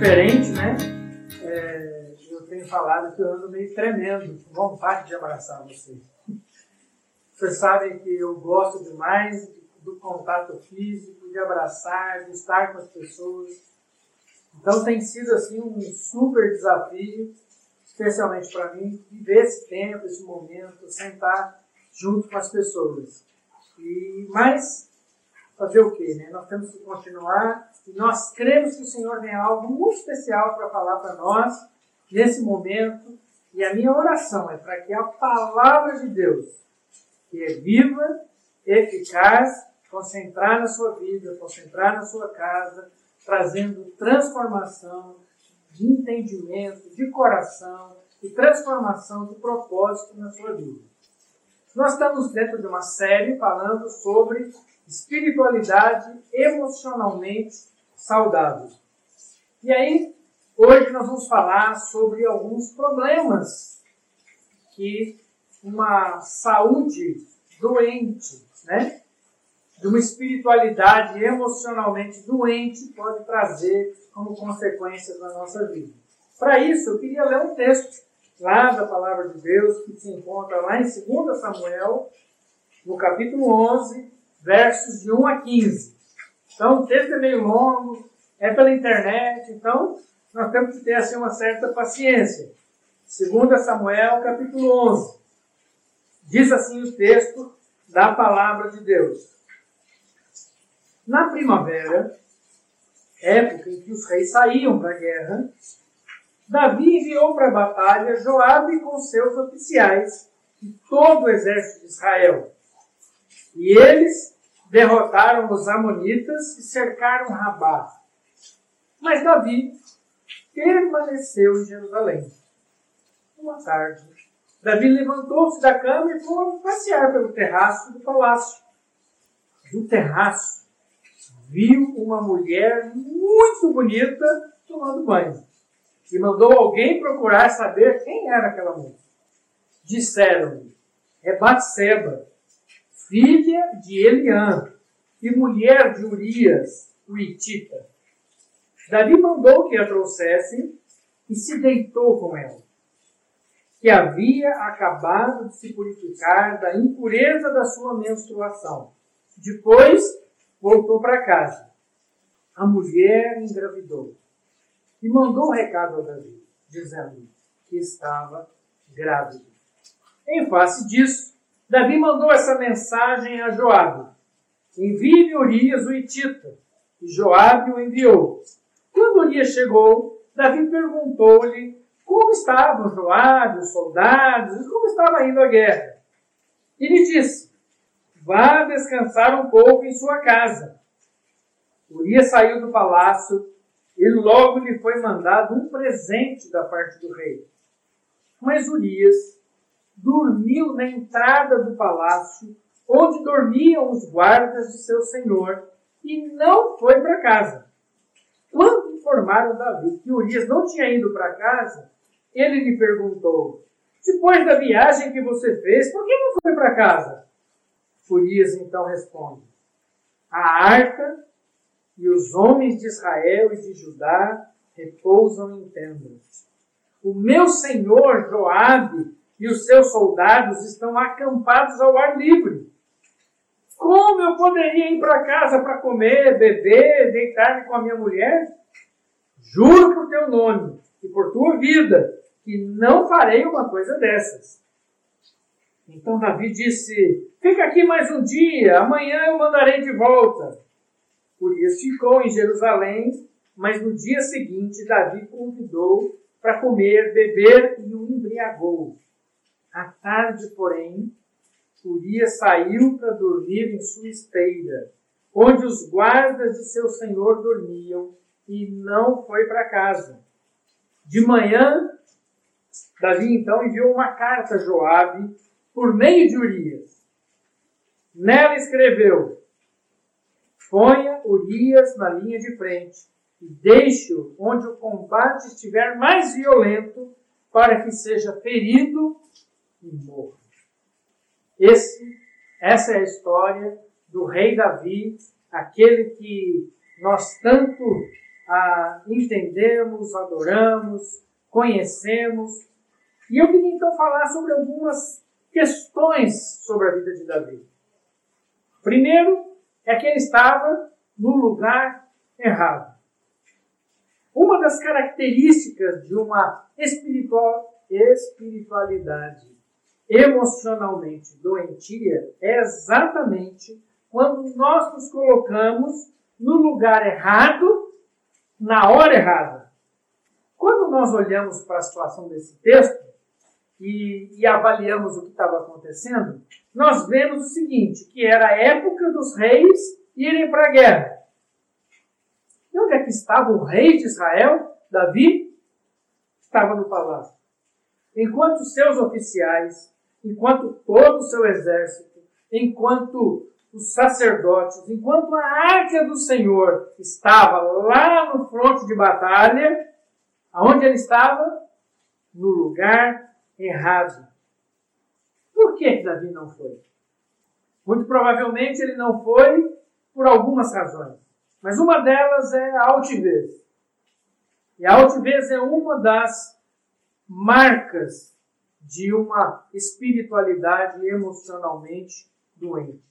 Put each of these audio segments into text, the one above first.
diferente, né? É, eu tenho falado que eu ando meio tremendo, com vontade de abraçar você. Vocês sabem que eu gosto demais do contato físico, de abraçar, de estar com as pessoas. Então tem sido assim um super desafio, especialmente para mim, viver esse tempo, esse momento, sentar junto com as pessoas. E mas fazer o quê? Né? Nós temos que continuar e nós cremos que o Senhor tem algo muito especial para falar para nós nesse momento. E a minha oração é para que a palavra de Deus, que é viva, eficaz, concentrar na sua vida, concentrar na sua casa, trazendo transformação de entendimento, de coração e transformação de propósito na sua vida. Nós estamos dentro de uma série falando sobre espiritualidade emocionalmente saudável. E aí, hoje nós vamos falar sobre alguns problemas que uma saúde doente, né? De uma espiritualidade emocionalmente doente pode trazer como consequência na nossa vida. Para isso, eu queria ler um texto lá da palavra de Deus que se encontra lá em 2 Samuel, no capítulo 11, versos de 1 a 15. Então, o texto é meio longo, é pela internet, então nós temos que ter assim, uma certa paciência. 2 Samuel, capítulo 11. Diz assim o texto da palavra de Deus. Na primavera, época em que os reis saíam para a guerra, Davi enviou para a batalha Joabe com seus oficiais e todo o exército de Israel. E eles derrotaram os amonitas e cercaram Rabá. Mas Davi permaneceu em Jerusalém. Uma tarde, Davi levantou-se da cama e foi passear pelo terraço do palácio. Do terraço, viu uma mulher muito bonita tomando banho. E mandou alguém procurar saber quem era aquela mulher. Disseram-lhe, é Batseba, filha de Eliã e mulher de Urias, o Itita. Davi mandou que a trouxessem e se deitou com ela, que havia acabado de se purificar da impureza da sua menstruação. Depois voltou para casa. A mulher engravidou e mandou um recado a Davi, dizendo que estava grávida. Em face disso, Davi mandou essa mensagem a Joabe. Envie-me Urias o Itita. E Joabe o enviou. Quando Urias chegou, Davi perguntou-lhe como estavam Joabe, os soldados, e como estava indo a guerra. E lhe disse, vá descansar um pouco em sua casa. Urias saiu do palácio e logo lhe foi mandado um presente da parte do rei. Mas Urias dormiu na entrada do palácio, onde dormiam os guardas de seu senhor, e não foi para casa. Quando informaram Davi que Urias não tinha ido para casa, ele lhe perguntou: Depois da viagem que você fez, por que não foi para casa? Urias então responde: A arca e os homens de Israel e de Judá repousam em tendas. O meu senhor Joabe e os seus soldados estão acampados ao ar livre. Como eu poderia ir para casa para comer, beber, deitar-me com a minha mulher? Juro por teu nome e por tua vida que não farei uma coisa dessas. Então Davi disse: Fica aqui mais um dia, amanhã eu mandarei de volta. Isso ficou em Jerusalém, mas no dia seguinte Davi convidou para comer, beber e o embriagou. À tarde, porém, Urias saiu para dormir em sua esteira, onde os guardas de seu senhor dormiam, e não foi para casa. De manhã, Davi então enviou uma carta a Joabe por meio de Urias. Nela escreveu: Ponha Urias na linha de frente e deixe-o onde o combate estiver mais violento, para que seja ferido e morto. Esse, essa é a história do rei Davi, aquele que nós tanto ah, entendemos, adoramos, conhecemos. E eu queria então falar sobre algumas questões sobre a vida de Davi. Primeiro, é que ele estava no lugar errado. Uma das características de uma espiritual, espiritualidade emocionalmente doentia é exatamente quando nós nos colocamos no lugar errado, na hora errada. Quando nós olhamos para a situação desse texto e, e avaliamos o que estava acontecendo, nós vemos o seguinte, que era a época dos reis irem para a guerra. E onde é que estava o rei de Israel, Davi? Estava no palácio. Enquanto seus oficiais, enquanto todo o seu exército, enquanto os sacerdotes, enquanto a arca do Senhor estava lá no fronte de batalha, aonde ele estava? No lugar errado. Por que Davi não foi? Muito provavelmente ele não foi por algumas razões. Mas uma delas é a altivez. E a altivez é uma das marcas de uma espiritualidade emocionalmente doente.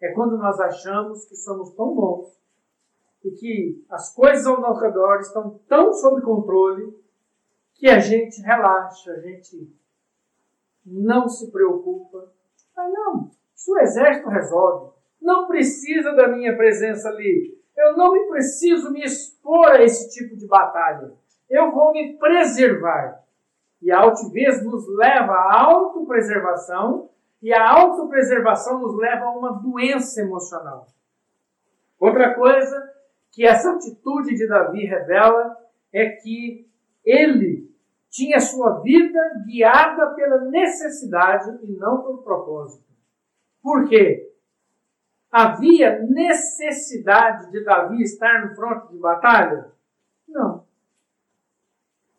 É quando nós achamos que somos tão bons e que as coisas ao nosso redor estão tão sob controle que a gente relaxa, a gente não se preocupa. Ah, não, se o exército resolve, não precisa da minha presença ali. Eu não me preciso me expor a esse tipo de batalha. Eu vou me preservar. E a altivez nos leva à autopreservação, e a autopreservação nos leva a uma doença emocional. Outra coisa que essa atitude de Davi revela é que ele tinha sua vida guiada pela necessidade e não pelo propósito. Por quê? Havia necessidade de Davi estar no fronte de batalha? Não.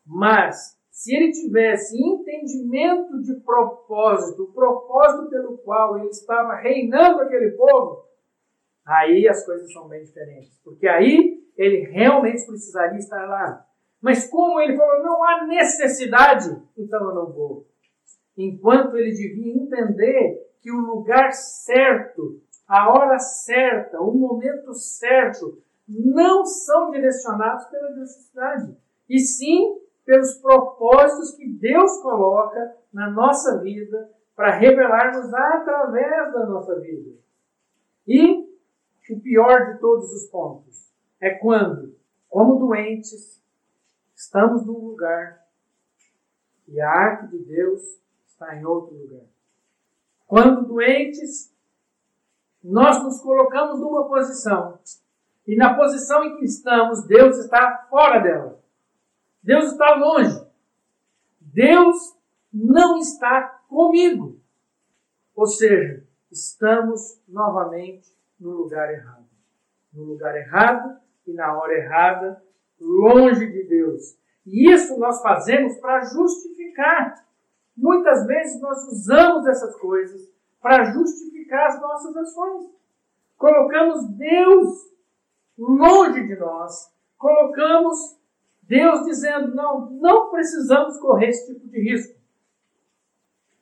Mas, se ele tivesse entendimento de propósito, o propósito pelo qual ele estava reinando aquele povo, aí as coisas são bem diferentes. Porque aí ele realmente precisaria estar lá. Mas como ele falou, não há necessidade, então eu não vou. Enquanto ele devia entender que o lugar certo, a hora certa, o momento certo, não são direcionados pela necessidade, e sim pelos propósitos que Deus coloca na nossa vida para revelarmos através da nossa vida. E o pior de todos os pontos é quando, como doentes, estamos num lugar e a arte de Deus está em outro lugar. Quando doentes, nós nos colocamos numa posição. E na posição em que estamos, Deus está fora dela. Deus está longe. Deus não está comigo. Ou seja, estamos novamente no lugar errado. No lugar errado e na hora errada, longe de Deus. E isso nós fazemos para justificar Muitas vezes nós usamos essas coisas para justificar as nossas ações. Colocamos Deus longe de nós. Colocamos Deus dizendo: não, não precisamos correr esse tipo de risco.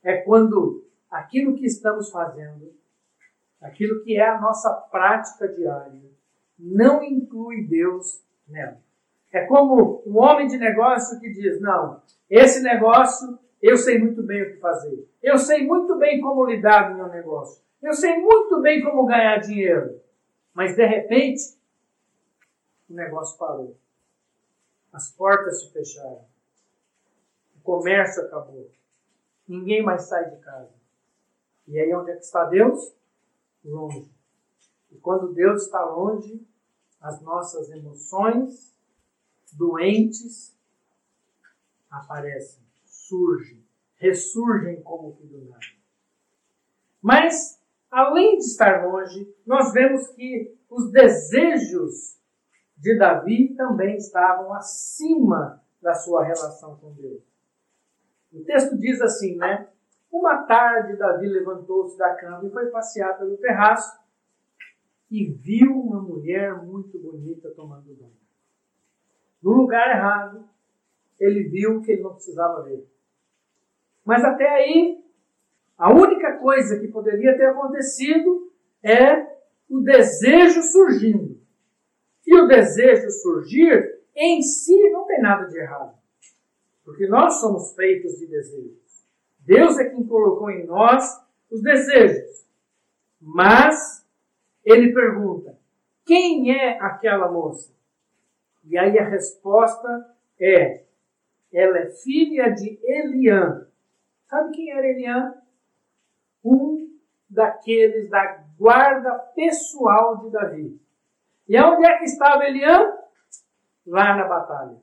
É quando aquilo que estamos fazendo, aquilo que é a nossa prática diária, não inclui Deus nela. É como um homem de negócio que diz: não, esse negócio eu sei muito bem o que fazer. Eu sei muito bem como lidar no meu negócio. Eu sei muito bem como ganhar dinheiro. Mas de repente, o negócio parou. As portas se fecharam. O comércio acabou. Ninguém mais sai de casa. E aí onde é que está Deus? Longe. E quando Deus está longe, as nossas emoções doentes aparecem surgem, ressurgem como que do nada. Mas, além de estar longe, nós vemos que os desejos de Davi também estavam acima da sua relação com Deus. O texto diz assim, né? Uma tarde, Davi levantou-se da cama e foi passear pelo terraço e viu uma mulher muito bonita tomando banho. no lugar errado, ele viu que ele não precisava ver. Mas até aí, a única coisa que poderia ter acontecido é o desejo surgindo. E o desejo surgir em si não tem nada de errado. Porque nós somos feitos de desejos. Deus é quem colocou em nós os desejos. Mas ele pergunta: quem é aquela moça? E aí a resposta é: ela é filha de Eliã. Sabe quem era Eliã? Um daqueles da guarda pessoal de Davi. E onde é que estava Eliã? Lá na batalha.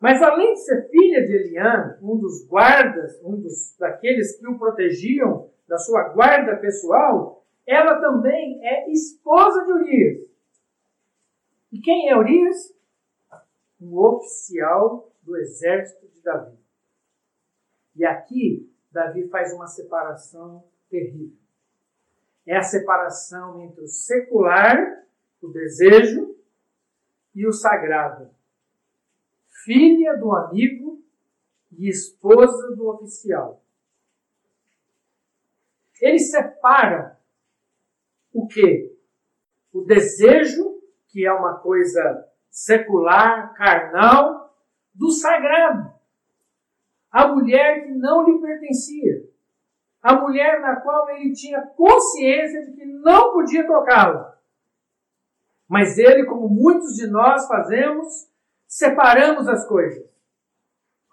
Mas além de ser filha de Eliã, um dos guardas, um dos daqueles que o protegiam da sua guarda pessoal, ela também é esposa de Urias. E quem é Urias? Um oficial do exército de Davi. E aqui, Davi faz uma separação terrível. É a separação entre o secular, o desejo, e o sagrado. Filha do amigo e esposa do oficial. Ele separa o que? O desejo, que é uma coisa secular, carnal, do sagrado. A mulher que não lhe pertencia. A mulher na qual ele tinha consciência de que não podia tocá-la. Mas ele, como muitos de nós fazemos, separamos as coisas.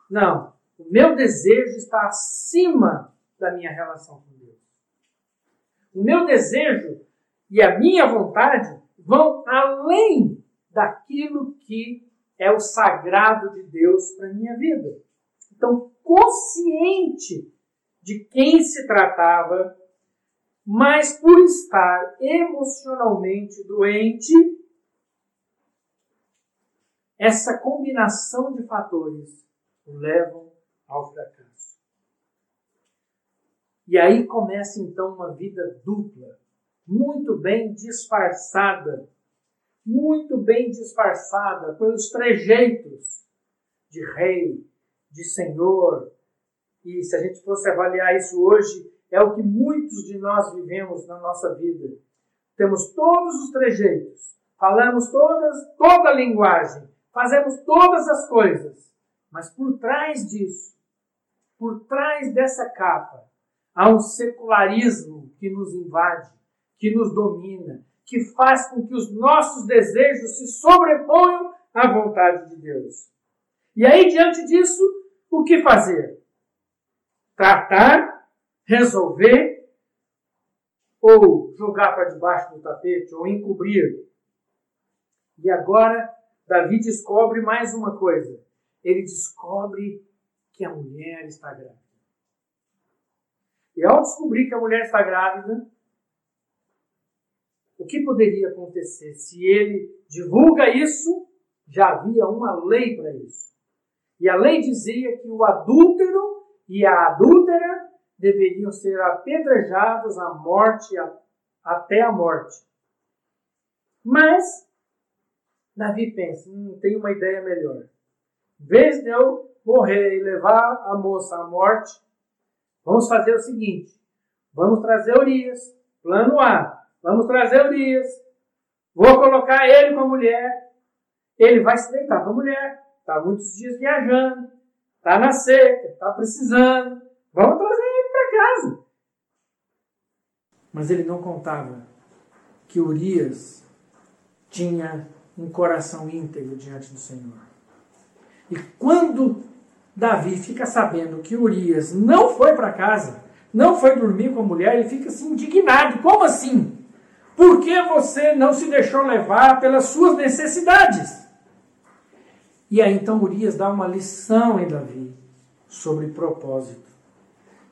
Não. O meu desejo está acima da minha relação com Deus. O meu desejo e a minha vontade vão além daquilo que é o sagrado de Deus para minha vida. Então, consciente de quem se tratava, mas por estar emocionalmente doente, essa combinação de fatores o levam ao fracasso. E aí começa então uma vida dupla, muito bem disfarçada muito bem disfarçada pelos trejeitos de rei, de senhor. E se a gente fosse avaliar isso hoje, é o que muitos de nós vivemos na nossa vida. Temos todos os trejeitos, falamos todas, toda a linguagem, fazemos todas as coisas, mas por trás disso, por trás dessa capa, há um secularismo que nos invade, que nos domina, que faz com que os nossos desejos se sobreponham à vontade de Deus. E aí, diante disso, o que fazer? Tratar, resolver, ou jogar para debaixo do tapete, ou encobrir. E agora, Davi descobre mais uma coisa. Ele descobre que a mulher está grávida. E ao descobrir que a mulher está grávida, o que poderia acontecer? Se ele divulga isso, já havia uma lei para isso. E a lei dizia que o adúltero e a adúltera deveriam ser apedrejados à morte, até a morte. Mas, Davi pensa, hum, tem uma ideia melhor. Em vez de eu morrer e levar a moça à morte, vamos fazer o seguinte: vamos trazer Urias, plano A. Vamos trazer Urias. Vou colocar ele com a mulher. Ele vai se deitar com a mulher. Está muitos dias viajando. Está na seca. Está precisando. Vamos trazer casa. Mas ele não contava que Urias tinha um coração íntegro diante do Senhor. E quando Davi fica sabendo que Urias não foi para casa, não foi dormir com a mulher, ele fica assim indignado. Como assim? Por que você não se deixou levar pelas suas necessidades? E aí então Urias dá uma lição em Davi sobre propósito.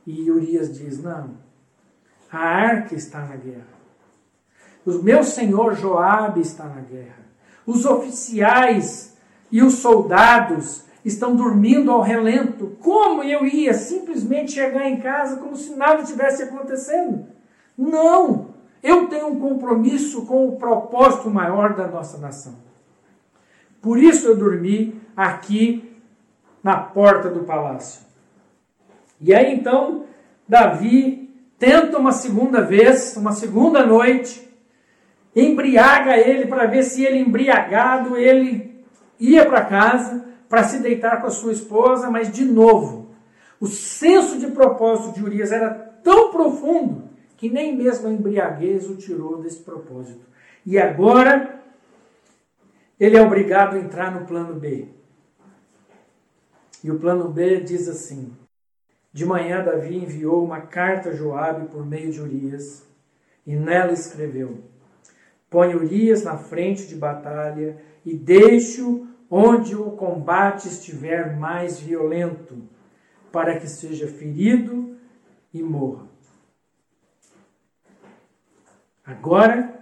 E Urias diz: Não, a arca está na guerra. O meu senhor Joabe está na guerra. Os oficiais e os soldados estão dormindo ao relento. Como eu ia simplesmente chegar em casa como se nada tivesse acontecendo? Não! Eu tenho um compromisso com o propósito maior da nossa nação. Por isso eu dormi aqui na porta do palácio. E aí então, Davi tenta uma segunda vez, uma segunda noite, embriaga ele para ver se ele embriagado ele ia para casa para se deitar com a sua esposa, mas de novo, o senso de propósito de Urias era tão profundo que nem mesmo a embriaguez o tirou desse propósito. E agora ele é obrigado a entrar no plano B. E o plano B diz assim: De manhã Davi enviou uma carta a Joabe por meio de Urias, e nela escreveu: Põe Urias na frente de batalha e deixe-o onde o combate estiver mais violento, para que seja ferido e morra. Agora,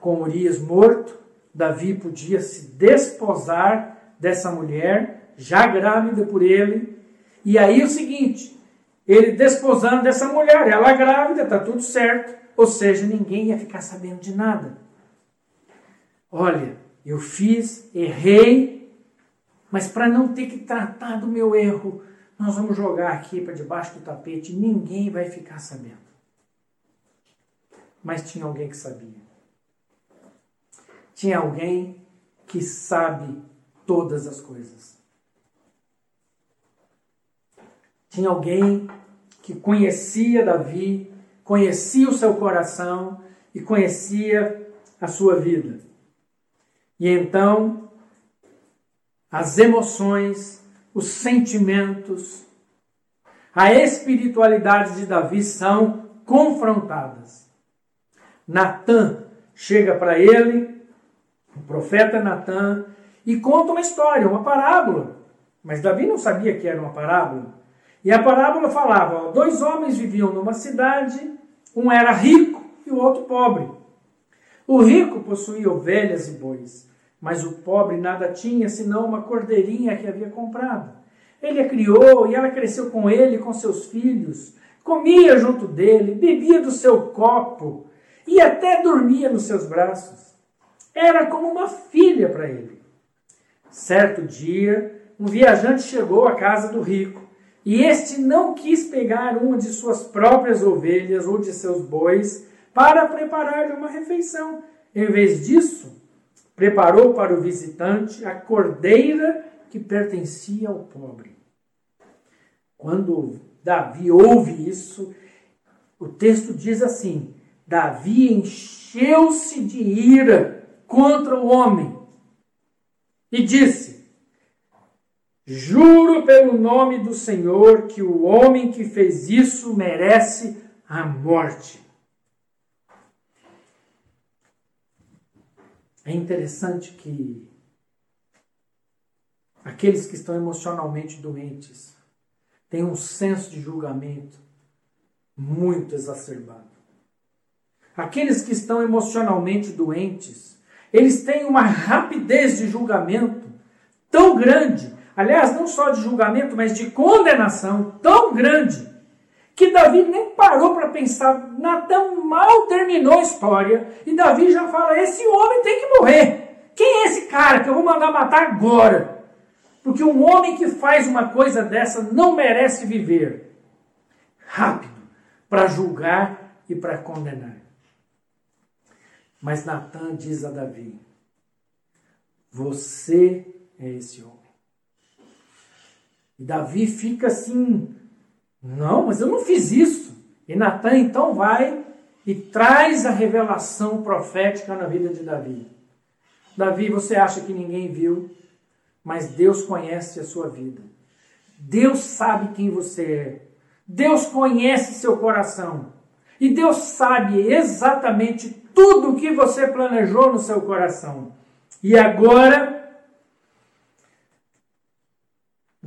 com Urias morto, Davi podia se desposar dessa mulher, já grávida por ele. E aí o seguinte, ele desposando dessa mulher, ela grávida, tá tudo certo, ou seja, ninguém ia ficar sabendo de nada. Olha, eu fiz, errei, mas para não ter que tratar do meu erro, nós vamos jogar aqui para debaixo do tapete, ninguém vai ficar sabendo mas tinha alguém que sabia. Tinha alguém que sabe todas as coisas. Tinha alguém que conhecia Davi, conhecia o seu coração e conhecia a sua vida. E então, as emoções, os sentimentos, a espiritualidade de Davi são confrontadas. Natan chega para ele, o profeta Natan, e conta uma história, uma parábola. Mas Davi não sabia que era uma parábola. E a parábola falava: ó, dois homens viviam numa cidade, um era rico e o outro pobre. O rico possuía ovelhas e bois, mas o pobre nada tinha senão uma cordeirinha que havia comprado. Ele a criou e ela cresceu com ele e com seus filhos, comia junto dele, bebia do seu copo e até dormia nos seus braços. Era como uma filha para ele. Certo dia, um viajante chegou à casa do rico e este não quis pegar uma de suas próprias ovelhas ou de seus bois para preparar-lhe uma refeição. Em vez disso, preparou para o visitante a cordeira que pertencia ao pobre. Quando Davi ouve isso, o texto diz assim: Davi encheu-se de ira contra o homem e disse: Juro pelo nome do Senhor que o homem que fez isso merece a morte. É interessante que aqueles que estão emocionalmente doentes têm um senso de julgamento muito exacerbado. Aqueles que estão emocionalmente doentes, eles têm uma rapidez de julgamento tão grande, aliás, não só de julgamento, mas de condenação tão grande, que Davi nem parou para pensar, Natan mal terminou a história, e Davi já fala: esse homem tem que morrer. Quem é esse cara que eu vou mandar matar agora? Porque um homem que faz uma coisa dessa não merece viver. Rápido, para julgar e para condenar. Mas Natan diz a Davi: Você é esse homem. E Davi fica assim: Não, mas eu não fiz isso. E Natan então vai e traz a revelação profética na vida de Davi. Davi, você acha que ninguém viu, mas Deus conhece a sua vida. Deus sabe quem você é. Deus conhece seu coração. E Deus sabe exatamente tudo o que você planejou no seu coração. E agora,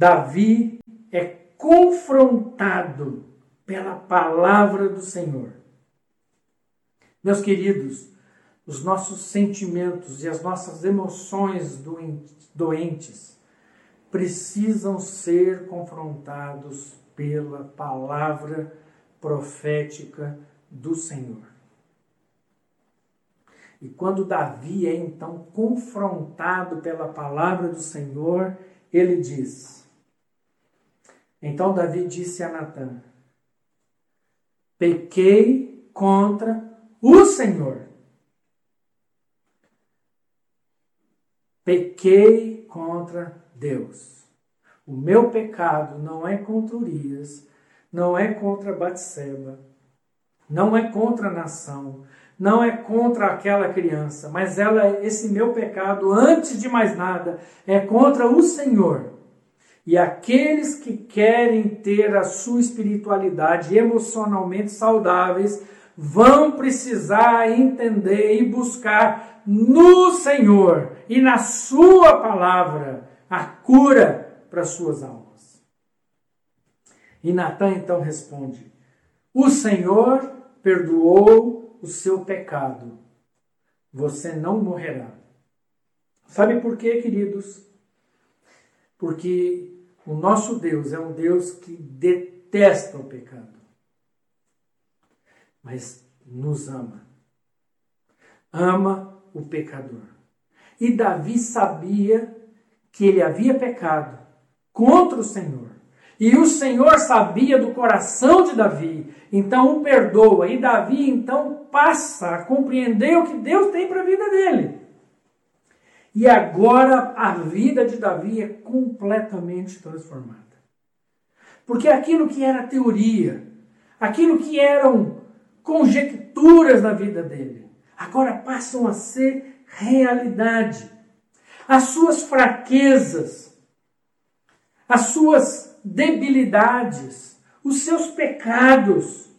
Davi é confrontado pela palavra do Senhor. Meus queridos, os nossos sentimentos e as nossas emoções doentes precisam ser confrontados pela palavra profética do Senhor. E quando Davi é então confrontado pela palavra do Senhor, ele diz: Então Davi disse a Natã: Pequei contra o Senhor. Pequei contra Deus. O meu pecado não é contra Urias, não é contra Batseba, não é contra a nação, não é contra aquela criança, mas ela, esse meu pecado, antes de mais nada, é contra o Senhor. E aqueles que querem ter a sua espiritualidade emocionalmente saudáveis vão precisar entender e buscar no Senhor e na Sua palavra a cura para suas almas. E Natan então responde: O Senhor perdoou o seu pecado, você não morrerá. Sabe por quê, queridos? Porque o nosso Deus é um Deus que detesta o pecado mas nos ama. Ama o pecador. E Davi sabia que ele havia pecado contra o Senhor. E o Senhor sabia do coração de Davi, então o perdoa. E Davi então passa a compreender o que Deus tem para a vida dele. E agora a vida de Davi é completamente transformada. Porque aquilo que era teoria, aquilo que eram conjecturas na vida dele, agora passam a ser realidade. As suas fraquezas, as suas debilidades, os seus pecados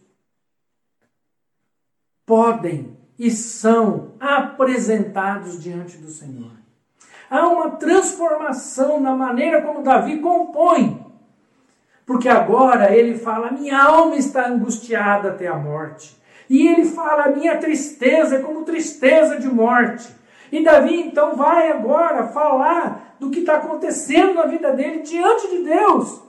podem e são apresentados diante do Senhor. Há uma transformação na maneira como Davi compõe porque agora ele fala: minha alma está angustiada até a morte. E ele fala: minha tristeza é como tristeza de morte. E Davi então vai agora falar do que está acontecendo na vida dele diante de Deus.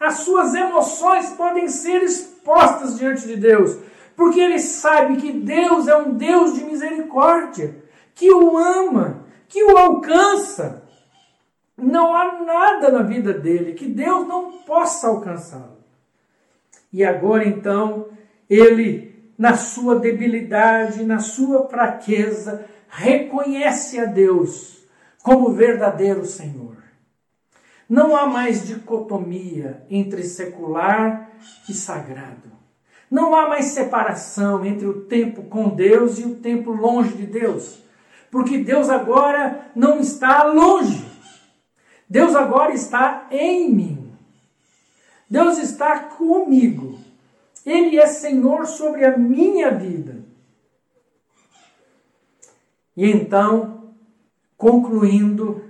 As suas emoções podem ser expostas diante de Deus, porque ele sabe que Deus é um Deus de misericórdia, que o ama, que o alcança. Não há nada na vida dele que Deus não possa alcançá-lo. E agora então, ele, na sua debilidade, na sua fraqueza, reconhece a Deus como verdadeiro Senhor. Não há mais dicotomia entre secular e sagrado. Não há mais separação entre o tempo com Deus e o tempo longe de Deus. Porque Deus agora não está longe. Deus agora está em mim. Deus está comigo. Ele é Senhor sobre a minha vida. E então, concluindo,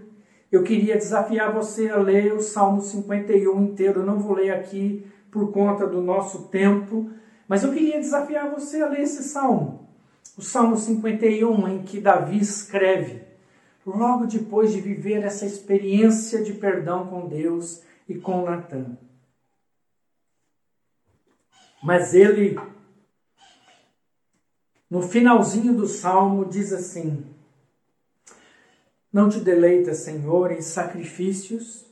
eu queria desafiar você a ler o Salmo 51 inteiro. Eu não vou ler aqui por conta do nosso tempo, mas eu queria desafiar você a ler esse salmo. O Salmo 51, em que Davi escreve: logo depois de viver essa experiência de perdão com Deus e com Natan. Mas ele, no finalzinho do salmo, diz assim: Não te deleitas, Senhor, em sacrifícios,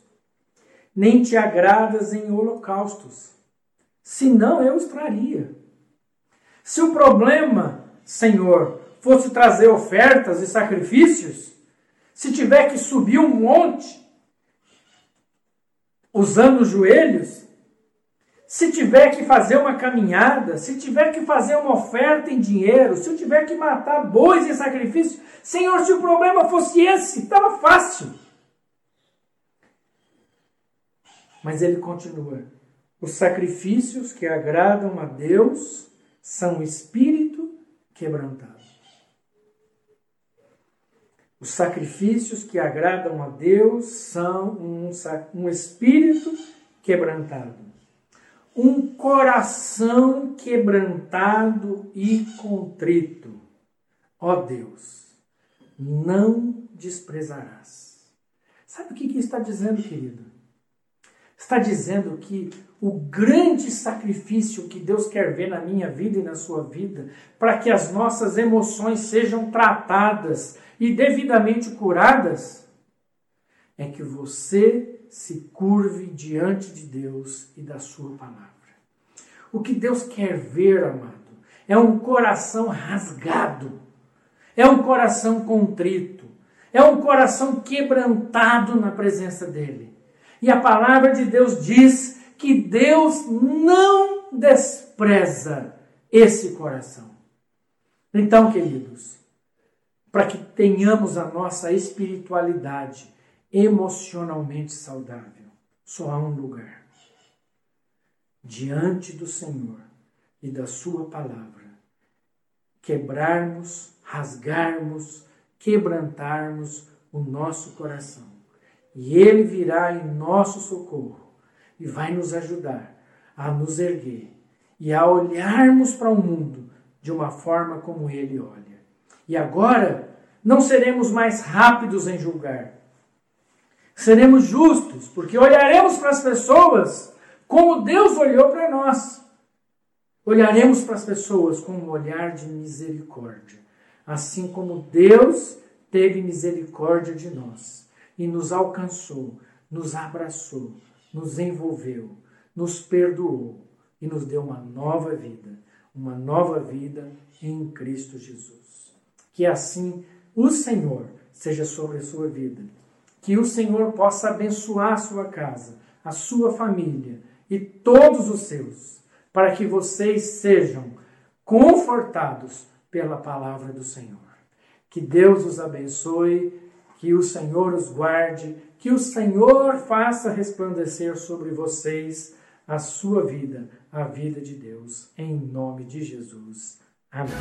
nem te agradas em holocaustos, senão eu os traria. Se o problema, Senhor, fosse trazer ofertas e sacrifícios, se tiver que subir um monte usando os joelhos, se tiver que fazer uma caminhada, se tiver que fazer uma oferta em dinheiro, se eu tiver que matar bois em sacrifício, Senhor, se o problema fosse esse, estava fácil. Mas ele continua: os sacrifícios que agradam a Deus são espírito quebrantado. Os sacrifícios que agradam a Deus são um, um espírito quebrantado, um coração quebrantado e contrito. Ó Deus, não desprezarás. Sabe o que, que está dizendo, querido? Está dizendo que o grande sacrifício que Deus quer ver na minha vida e na sua vida, para que as nossas emoções sejam tratadas e devidamente curadas, é que você se curve diante de Deus e da sua palavra. O que Deus quer ver, amado, é um coração rasgado, é um coração contrito, é um coração quebrantado na presença dele. E a palavra de Deus diz que Deus não despreza esse coração. Então, queridos, para que tenhamos a nossa espiritualidade emocionalmente saudável, só há um lugar diante do Senhor e da Sua palavra. Quebrarmos, rasgarmos, quebrantarmos o nosso coração. E Ele virá em nosso socorro e vai nos ajudar a nos erguer e a olharmos para o mundo de uma forma como Ele olha. E agora não seremos mais rápidos em julgar. Seremos justos, porque olharemos para as pessoas como Deus olhou para nós. Olharemos para as pessoas com um olhar de misericórdia, assim como Deus teve misericórdia de nós e nos alcançou, nos abraçou, nos envolveu, nos perdoou e nos deu uma nova vida, uma nova vida em Cristo Jesus. Que assim o Senhor seja sobre a sua vida, que o Senhor possa abençoar a sua casa, a sua família e todos os seus, para que vocês sejam confortados pela palavra do Senhor. Que Deus os abençoe, que o Senhor os guarde, que o Senhor faça resplandecer sobre vocês a sua vida, a vida de Deus, em nome de Jesus. Amém.